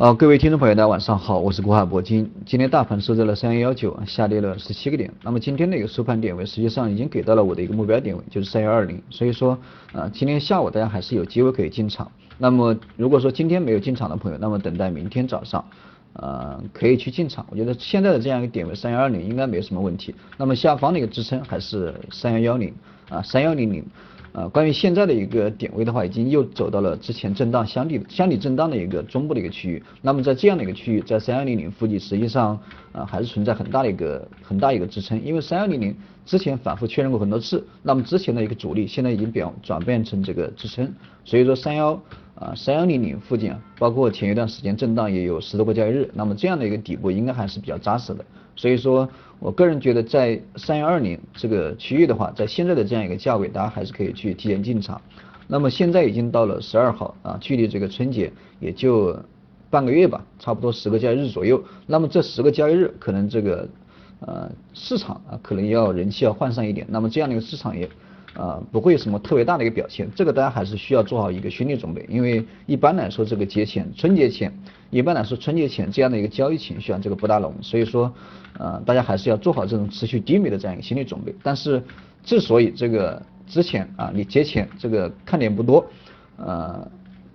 呃，各位听众朋友，大家晚上好，我是国海铂金。今天大盘收在了三幺幺九，下跌了十七个点。那么今天的一个收盘点位，实际上已经给到了我的一个目标点位，就是三幺二零。所以说，呃，今天下午大家还是有机会可以进场。那么如果说今天没有进场的朋友，那么等待明天早上，呃，可以去进场。我觉得现在的这样一个点位三幺二零应该没什么问题。那么下方的一个支撑还是三幺幺零啊，三幺零零。呃，关于现在的一个点位的话，已经又走到了之前震荡箱底箱底震荡的一个中部的一个区域。那么在这样的一个区域，在三幺零零附近，实际上啊还是存在很大的一个很大一个支撑，因为三幺零零之前反复确认过很多次，那么之前的一个阻力现在已经表转变成这个支撑，所以说三幺啊三幺零零附近啊，包括前一段时间震荡也有十多个交易日，那么这样的一个底部应该还是比较扎实的。所以说，我个人觉得在三幺二零这个区域的话，在现在的这样一个价位，大家还是可以去提前进场。那么现在已经到了十二号啊，距离这个春节也就半个月吧，差不多十个交易日左右。那么这十个交易日，可能这个呃市场啊，可能要人气要换上一点。那么这样的一个市场也。啊，不会有什么特别大的一个表现，这个大家还是需要做好一个心理准备，因为一般来说这个节前春节前，一般来说春节前这样的一个交易情绪啊，这个不大浓，所以说，呃，大家还是要做好这种持续低迷的这样一个心理准备。但是，之所以这个之前啊，你节前这个看点不多，呃，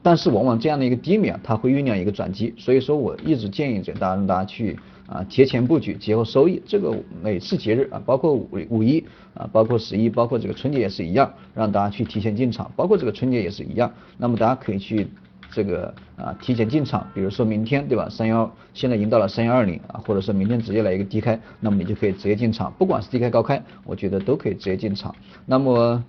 但是往往这样的一个低迷啊，它会酝酿一个转机，所以说我一直建议着大家让大家去。啊，节前布局，节后收益，这个每次节日啊，包括五五一啊，包括十一，包括这个春节也是一样，让大家去提前进场，包括这个春节也是一样。那么大家可以去这个啊提前进场，比如说明天对吧？三幺现在已经到了三幺二零啊，或者说明天直接来一个低开，那么你就可以直接进场，不管是低开高开，我觉得都可以直接进场。那么。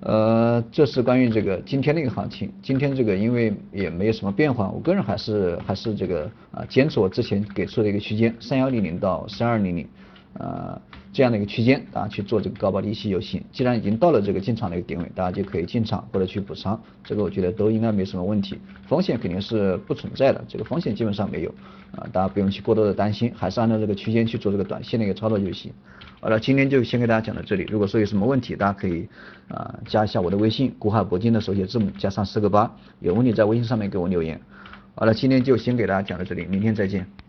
呃，这是关于这个今天的一个行情。今天这个因为也没有什么变化，我个人还是还是这个啊，坚持我之前给出的一个区间，三幺零零到三二零零，呃，这样的一个区间，大家去做这个高抛低吸就行。既然已经到了这个进场的一个点位，大家就可以进场或者去补仓，这个我觉得都应该没什么问题，风险肯定是不存在的，这个风险基本上没有啊，大家不用去过多的担心，还是按照这个区间去做这个短线的一个操作就行。好了，今天就先给大家讲到这里。如果说有什么问题，大家可以啊加一下我的微信，古海铂金的手写字母加上四个八，有问题在微信上面给我留言。好了，今天就先给大家讲到这里，明天再见。